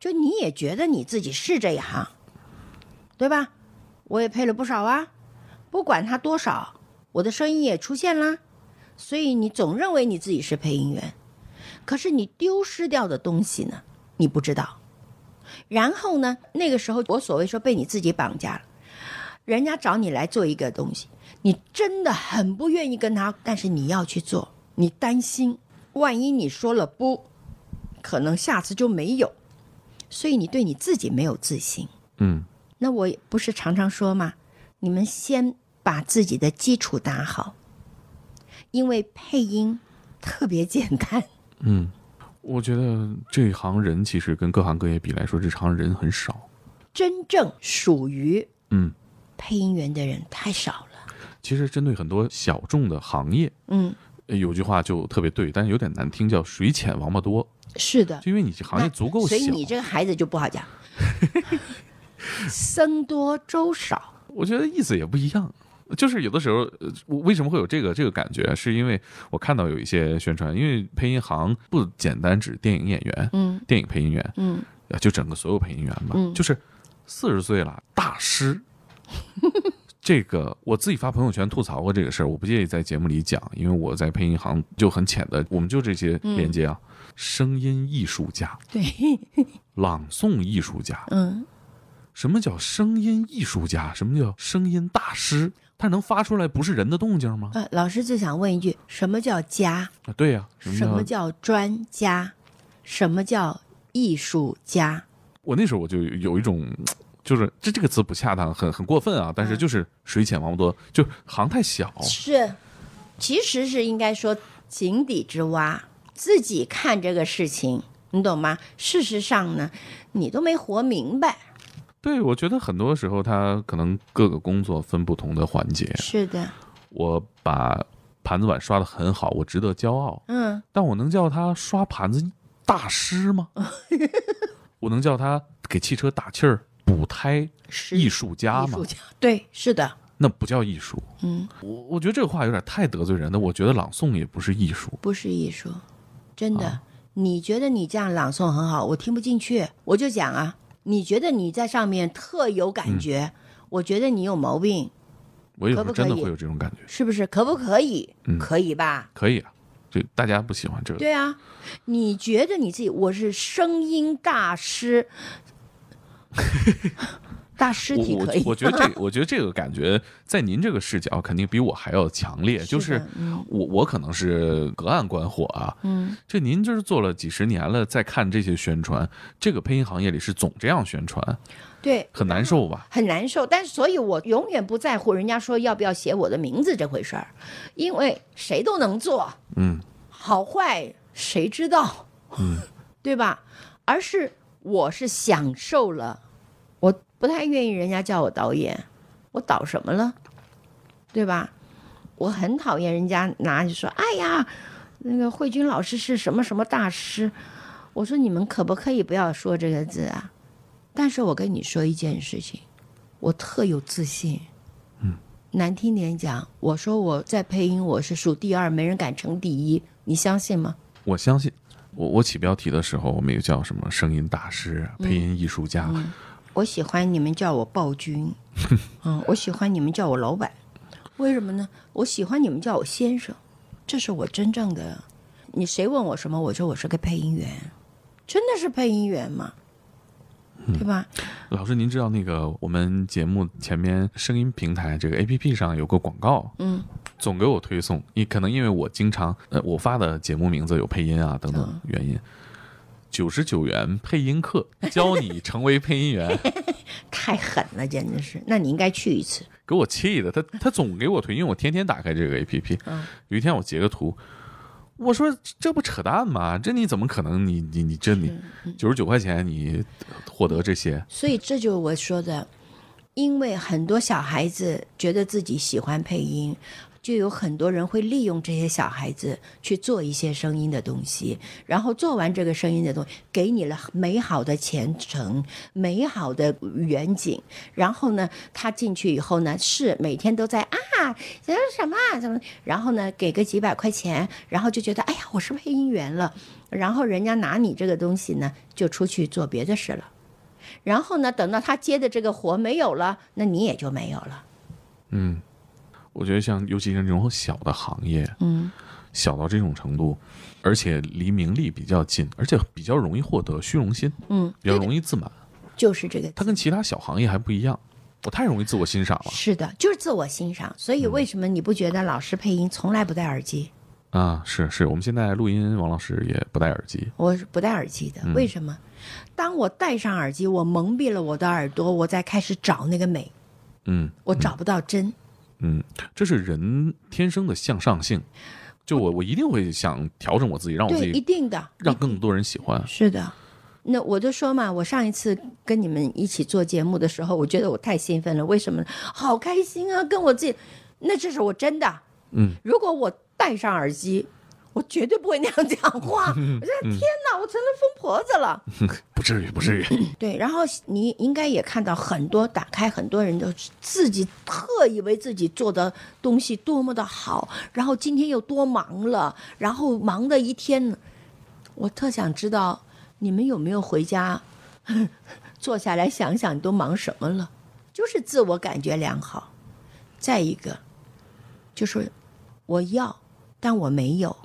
就你也觉得你自己是这一行，对吧？我也配了不少啊，不管它多少，我的声音也出现啦。所以你总认为你自己是配音员，可是你丢失掉的东西呢，你不知道。然后呢，那个时候我所谓说被你自己绑架了，人家找你来做一个东西，你真的很不愿意跟他，但是你要去做，你担心万一你说了不，可能下次就没有，所以你对你自己没有自信。嗯。那我不是常常说嘛，你们先把自己的基础打好，因为配音特别简单。嗯，我觉得这一行人其实跟各行各业比来说，这行人很少。真正属于嗯，配音员的人太少了。其实针对很多小众的行业，嗯，呃有句话就特别对，但是有点难听，叫“水浅王八多是”，的，就因为你这行业足够小所以你这个孩子就不好讲。僧多粥少，我觉得意思也不一样。就是有的时候，为什么会有这个这个感觉？是因为我看到有一些宣传，因为配音行不简单指电影演员、嗯电影配音员，嗯，啊，就整个所有配音员嘛，嗯就是四十岁了，大师。这个我自己发朋友圈吐槽过这个事儿，我不介意在节目里讲，因为我在配音行就很浅的，我们就这些连接啊，声音艺术家、对，朗诵艺术家，嗯，什么叫声音艺术家？什么叫声音大师？他能发出来不是人的动静吗？呃，老师就想问一句：什么叫家？啊，对呀、什什么么叫？叫专家？什么叫艺术家？我那时候我就有一种，就是这这个词不恰当，很很过分啊，但是就是水浅王八多，就行太小。是，其实是应该说井底之蛙，自己看这个事情，你懂吗？事实上呢，你都没活明白。对，我觉得很多时候他可能各个工作分不同的环节，是的，我把盘子碗刷的很好，我值得骄傲，嗯，但我能叫他刷盘子大师吗？我能叫他给汽车打气儿补胎艺术家吗艺术？家，对，是的，那不叫艺术。嗯，我我觉得这个话有点太得罪人了。我觉得朗诵也不是艺术。不是艺术，真的。啊你觉得你这样朗诵很好，我听不进去，我就讲啊。你觉得你在上面特有感觉，我觉得你有毛病，我有时可不可以候真的会有这种感觉。是不是？可不可以？嗯可以吧？可以啊，就大家不喜欢这个。对啊，你觉得你自己我是声音大师，大尸我我体可以。我觉得这，我觉得这个感觉在您这个视角肯定比我还要强烈。就是我我可能是隔岸观火啊，嗯，这您就是做了几十年了，在看这些宣传，这个配音行业里是总这样宣传，对，很难受吧？很难受。但是，所以我永远不在乎人家说要不要写我的名字这回事儿，因为谁都能做，嗯好坏谁知道，嗯，对吧？而是我是享受了，我不太愿意人家叫我导演，我导什么了，对吧？我很讨厌人家拿就说，哎呀，那个慧君老师是什么什么大师，我说你们可不可以不要说这个字啊？但是我跟你说一件事情，我特有自信。嗯，难听点讲，我说我在配音我是数第二，没人敢称第一，你相信吗？我相信。我我起标题的时候，我们有叫什么声音大师、配音艺术家，我喜欢你们叫我暴君，嗯，我喜欢你们叫我老板，为什么呢？我喜欢你们叫我先生，这是我真正的。你谁问我什么，我说我是个配音员，真的是配音员吗？对吧？老师，您知道那个我们节目前面声音平台这个 A P P 上有个广告，嗯，总给我推送，你可能因为我经常呃我发的节目名字有配音啊等等原因，九十九元配音课 教你成为配音员，太狠了，简直是。那你应该去一次。给我气的，他他总给我推，因为我天天打开这个 A P P，嗯有一天我截个图。我说这不扯淡吗？这你怎么可能你？你你这你九十九块钱你获得这些？所以这就是我说的，因为很多小孩子觉得自己喜欢配音，就有很多人会利用这些小孩子去做一些声音的东西，然后做完这个声音的东西，给你了美好的前程、美好的远景。然后呢，他进去以后呢，是每天都在啊，这是什么啊，怎么？然后呢，给个几百块钱，然后就觉得哎呀，我是配音员了。然后人家拿你这个东西呢，就出去做别的事了。然后呢，等到他接的这个活没有了，那你也就没有了。嗯，我觉得像尤其是这种小的行业，嗯，小到这种程度，而且离名利比较近，而且比较容易获得虚荣心，嗯，比较容易自满。就是这个它跟其他小行业还不一样，我太容易自我欣赏了是的，就是自我欣赏。所以为什么你不觉得老师配音从来不戴耳机？啊！是是，我们现在录音，王老师也不戴耳机，我是不戴耳机的，嗯为什么？当我戴上耳机，我蒙蔽了我的耳朵，我再开始找那个美，嗯我找不到真。嗯，这是人天生的向上性。就我我一定会想调整我自己，让我自对，一定的，让更多人喜欢。是的。那我就说嘛，我上一次跟你们一起做节目的时候，我觉得我太兴奋了。为什么？好开心啊！跟我自己，那这是我真的。嗯，如果我戴上耳机，我绝对不会那样讲话。我说天哪，我成了疯婆子了。不至于，不至于。对，然后你应该也看到很多打开，很多人都自己特以为自己做的东西多么的好，然后今天又多忙了，然后忙的一天。我特想知道你们有没有回家 坐下来想想，你都忙什么了？就是自我感觉良好。再一个，就是我要，但我没有，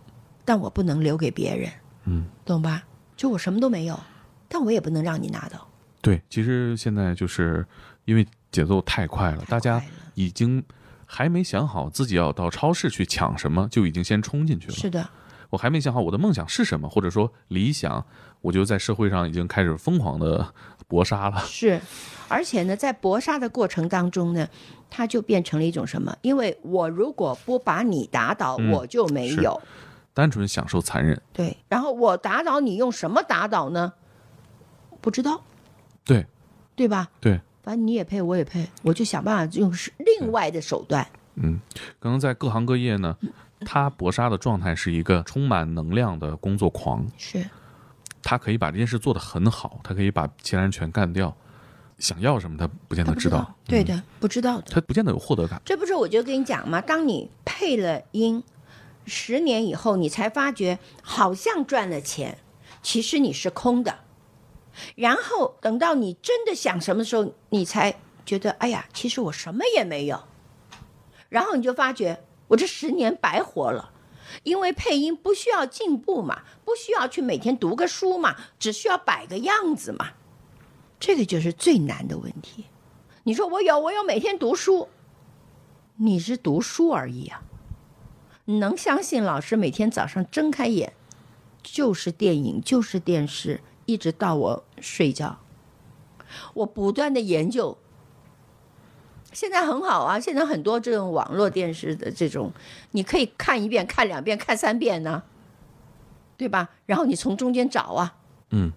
但我不能留给别人，嗯，懂吧？就我什么都没有，但我也不能让你拿到。对，其实现在就是因为节奏太快了，大家已经还没想好自己要到超市去抢什么，就已经先冲进去了。是的，我还没想好我的梦想是什么，或者说理想，我就在社会上已经开始疯狂的搏杀了。是，而且呢，在搏杀的过程当中呢，它就变成了一种什么？因为我如果不把你打倒，嗯我就没有。单纯享受残忍，对，然后我打倒你用什么打倒呢？不知道，对。对吧？对，反正你也配，我也配，我就想办法用是另外的手段。嗯，可能在各行各业呢，他搏杀的状态是一个充满能量的工作狂，是，他可以把这件事做得很好，他可以把其他人全干掉，想要什么他不见得知道，嗯对的，不知道的。他不见得有获得感。这不是我就跟你讲嘛，当你配了音，十年以后，你才发觉好像赚了钱，其实你是空的。然后等到你真的想什么时候，你才觉得，哎呀，其实我什么也没有。然后你就发觉，我这十年白活了。因为配音不需要进步嘛，不需要去每天读个书嘛，只需要摆个样子嘛，这个就是最难的问题。你说我有，我有每天读书，你是读书而已啊。你能相信老师每天早上睁开眼就是电影，就是电视，一直到我睡觉，我不断的研究。现在很好啊，现在很多这种网络电视的这种，你可以看一遍、看两遍、看三遍呢，对吧？然后你从中间找啊，嗯，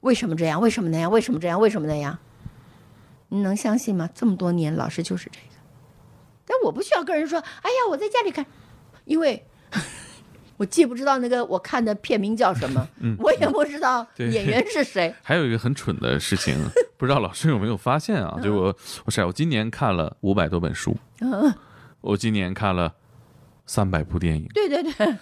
为什么这样？为什么那样？为什么这样？为什么那样？你能相信吗？这么多年，老师就是这个。但我不需要跟人说，哎呀，我在家里看，因为 我既不知道那个我看的片名叫什么，我也不知道演员是谁。还有一个很蠢的事情，不知道老师有没有发现啊？就我我晒，我今年看了五百多本书，嗯，我今年看了三百部电影。对对对。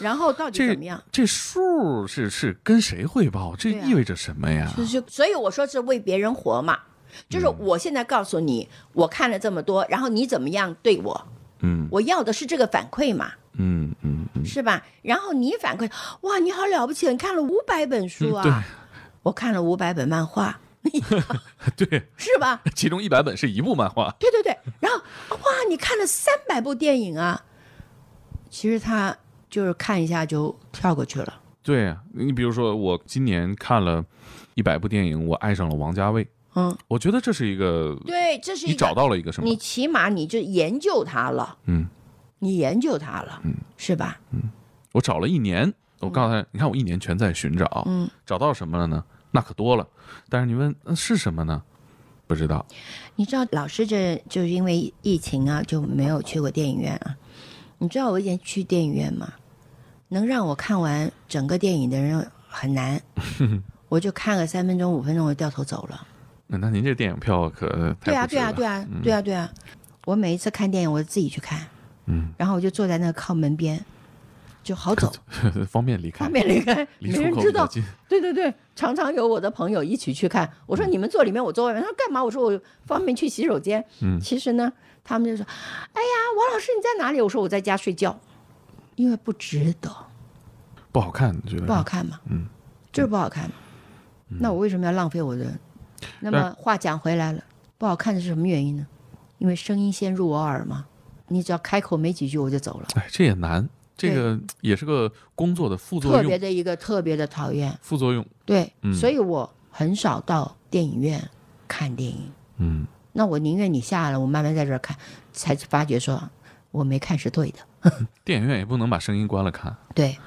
然后到底怎么样？这数是是跟谁汇报？这意味着什么呀？就是，所以我说是为别人活嘛。就是我现在告诉你，我看了这么多，然后你怎么样对我？嗯我要的是这个反馈嘛。嗯嗯嗯，是吧？然后你反馈，哇，你好了不起，你看了五百本书啊！对我看了五百本漫画，对，是吧？其中一百本是一部漫画。对对对。然后哇，你看了三百部电影啊！其实他就是看一下就跳过去了。对啊，你比如说，我今年看了一百部电影，我爱上了王家卫。嗯，我觉得这是一个，对，这是一个你找到了一个什么你？起码你就研究它了，嗯，你研究它了，嗯，是吧？嗯我找了一年，我刚才你看我一年全在寻找，嗯，找到什么了呢？那可多了。但是你问那是什么呢？不知道。你知道老师这就是因为疫情啊，就没有去过电影院啊。你知道我以前去电影院吗？能让我看完整个电影的人很难，我就看个三分钟五分钟，我就掉头走了。那那您这电影票可对啊，对啊，对啊，对啊，对啊。我每一次看电影，我自己去看，嗯，然后我就坐在那个靠门边，就好走，方便离开，方便离开，离没人知道。对对对，常常有我的朋友一起去看。我嗯说你们坐里面，我坐外面。他说干嘛？我说我方便去洗手间。嗯其实呢，他们就说：“哎呀，王老师你在哪里？”我说我在家睡觉，因为不值得，不好看，你觉得不好看嘛。嗯，就是不好看。那我为什么要浪费我的？那么话讲回来了，不好看的是什么原因呢？因为声音先入我耳嘛。你只要开口没几句我就走了，哎，这也难，这个也是个工作的副作用，特别的一个特别的讨厌。副作用。对，嗯所以我很少到电影院看电影。嗯，那我宁愿你下来，我慢慢在这儿看，才发觉说我没看是对的。电影院也不能把声音关了看，对，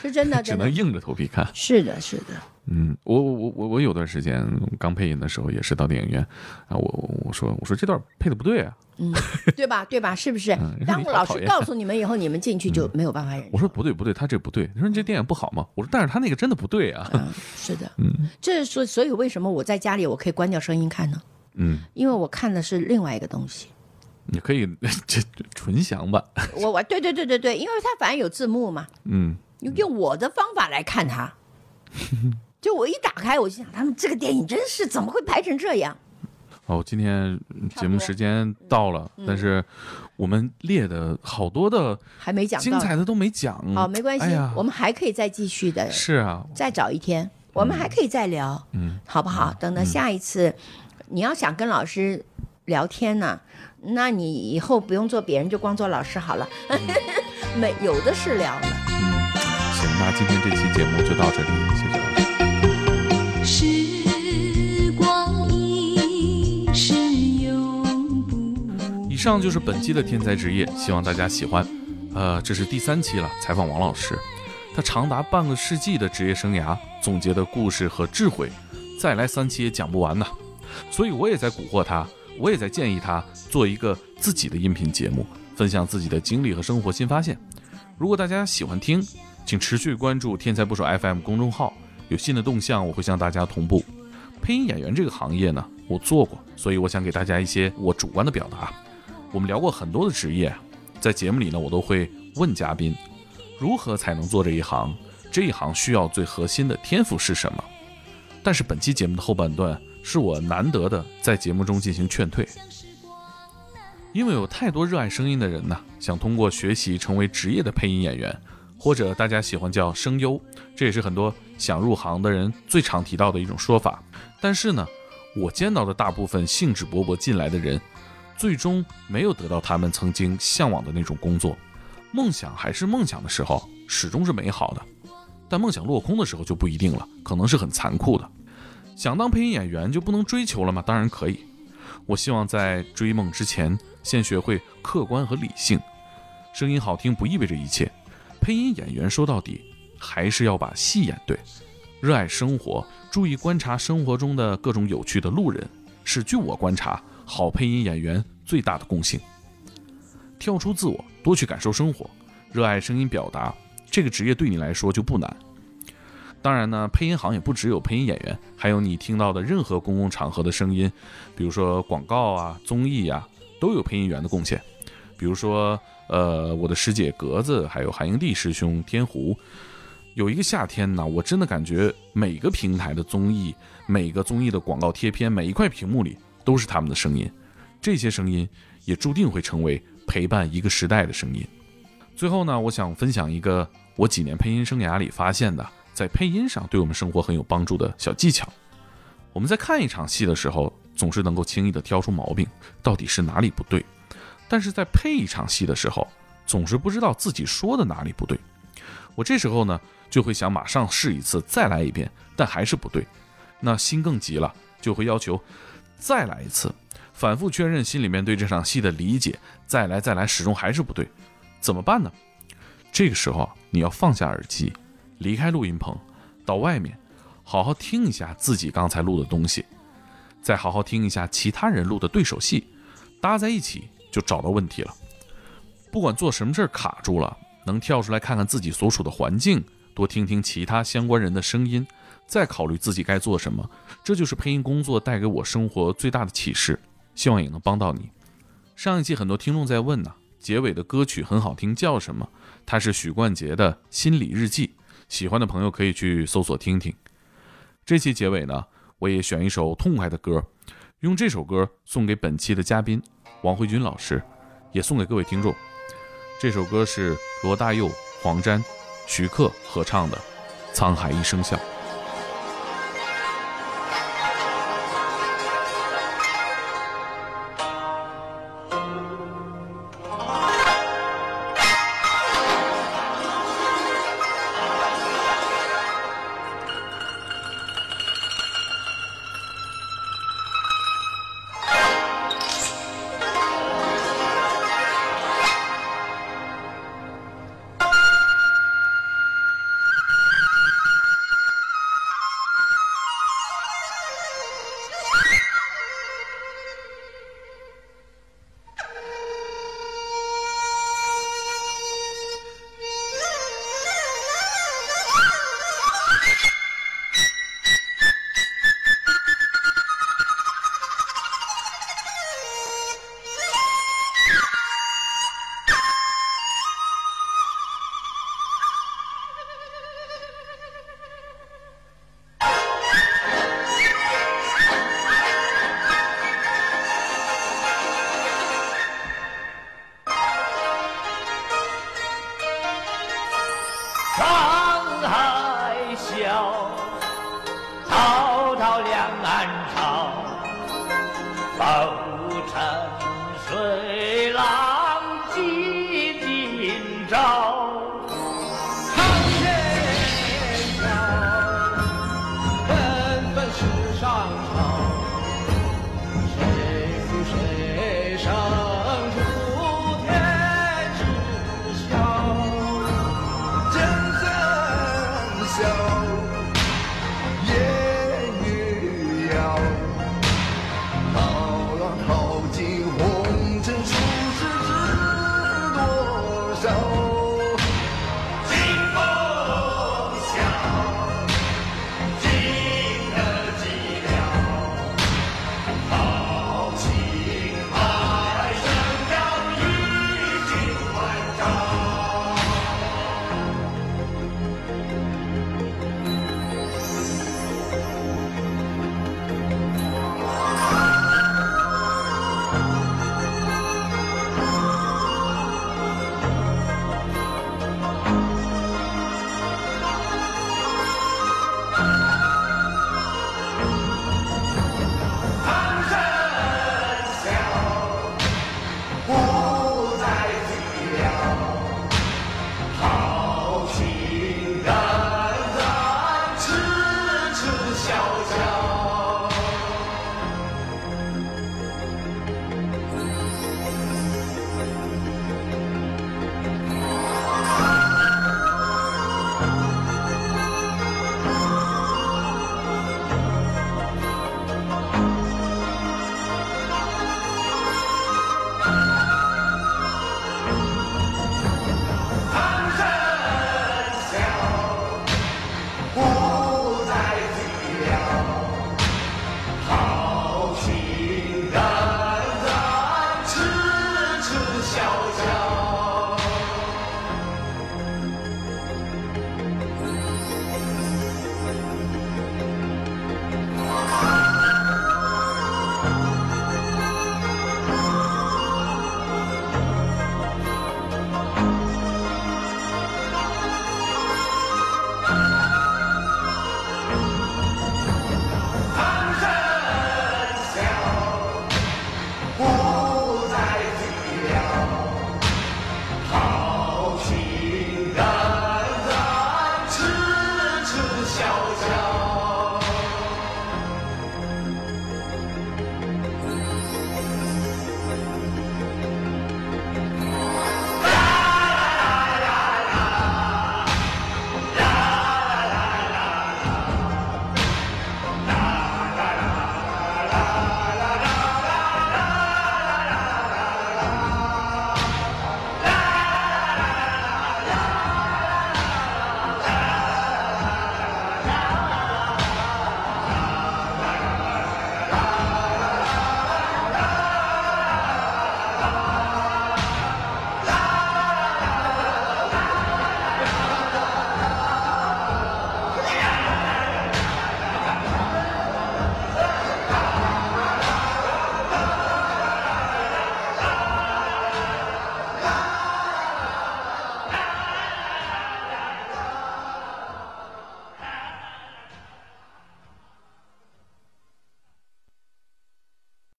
是真的，只能硬着头皮看。是的，是的。嗯，我我我我我有段时间刚配音的时候，也是到电影院啊，我我说我说这段配的不对啊，嗯，对吧？对吧？是不是嗯？当你好讨厌老师告诉你们以后，你们进去就没有办法忍受。我说不对不对，他这不对，你说你这电影不好吗？我说但是他那个真的不对啊，嗯，是的，嗯这是所所以为什么我在家里我可以关掉声音看呢？嗯，因为我看的是另外一个东西。你可以这这纯享版，我我对对对对对，因为它反正有字幕嘛，嗯，用用我的方法来看它。就我一打开，我就想，他们这个电影真是怎么会拍成这样？哦，今天节目时间到了，嗯。但是我们列的好多的还没讲到。精彩的都没讲，好，没关系，哎我们还可以再继续的，是啊，再找一天，我们还可以再聊，嗯，好不好？等到下一次，你要想跟老师聊天呢、那你以后不用做别人，就光做老师好了，没有的是聊了。嗯，行，那今天这期节目就到这里，谢谢上就是本期的天才职业，希望大家喜欢。呃，这是第三期了，采访王老师，他长达半个世纪的职业生涯总结的故事和智慧，再来三期也讲不完呢。所以我也在蛊惑他，我也在建议他做一个自己的音频节目，分享自己的经历和生活新发现。如果大家喜欢听，请持续关注“天才不手 FM” 公众号，有新的动向我会向大家同步。配音演员这个行业呢，我做过，所以我想给大家一些我主观的表达。我们聊过很多的职业，在节目里呢，我都会问嘉宾，如何才能做这一行？这一行需要最核心的天赋是什么？但是本期节目的后半段是我难得的在节目中进行劝退，因为有太多热爱声音的人呢，想通过学习成为职业的配音演员，或者大家喜欢叫声优，这也是很多想入行的人最常提到的一种说法。但是呢，我见到的大部分兴致勃勃进来的人，最终没有得到他们曾经向往的那种工作。梦想还是梦想的时候，始终是美好的，但梦想落空的时候就不一定了，可能是很残酷的。想当配音演员就不能追求了吗？当然可以。我希望在追梦之前，先学会客观和理性。声音好听不意味着一切，配音演员说到底还是要把戏演对。热爱生活，注意观察生活中的各种有趣的路人，是据我观察好配音演员最大的共性。跳出自我，多去感受生活，热爱声音表达，这个职业对你来说就不难。当然呢，配音行业不只有配音演员，还有你听到的任何公共场合的声音，比如说广告啊、综艺啊，都有配音员的贡献。比如说，呃，我的师姐格子，还有韩英弟师兄天湖，有一个夏天呢，我真的感觉每个平台的综艺、每个综艺的广告贴片、每一块屏幕里都是他们的声音，这些声音也注定会成为陪伴一个时代的声音。最后呢，我想分享一个我几年配音生涯里发现的，在配音上对我们生活很有帮助的小技巧。我们在看一场戏的时候，总是能够轻易地挑出毛病，到底是哪里不对。但是在配一场戏的时候，总是不知道自己说的哪里不对。我这时候呢，就会想马上试一次，再来一遍，但还是不对。那心更急了，就会要求再来一次，反复确认心里面对这场戏的理解，再来再来，始终还是不对。怎么办呢？这个时候啊，你要放下耳机，离开录音棚，到外面，好好听一下自己刚才录的东西，再好好听一下其他人录的对手戏，搭在一起就找到问题了。不管做什么事儿卡住了，能跳出来看看自己所处的环境，多听听其他相关人的声音，再考虑自己该做什么。这就是配音工作带给我生活最大的启示，希望也能帮到你。上一期很多听众在问呢、结尾的歌曲很好听，叫什么？它是许冠杰的《心理日记》，喜欢的朋友可以去搜索听听。这期结尾呢，我也选一首痛快的歌，用这首歌送给本期的嘉宾王慧君老师，也送给各位听众。这首歌是罗大佑、黄沾、徐克合唱的《沧海一声笑》。浮沉睡浪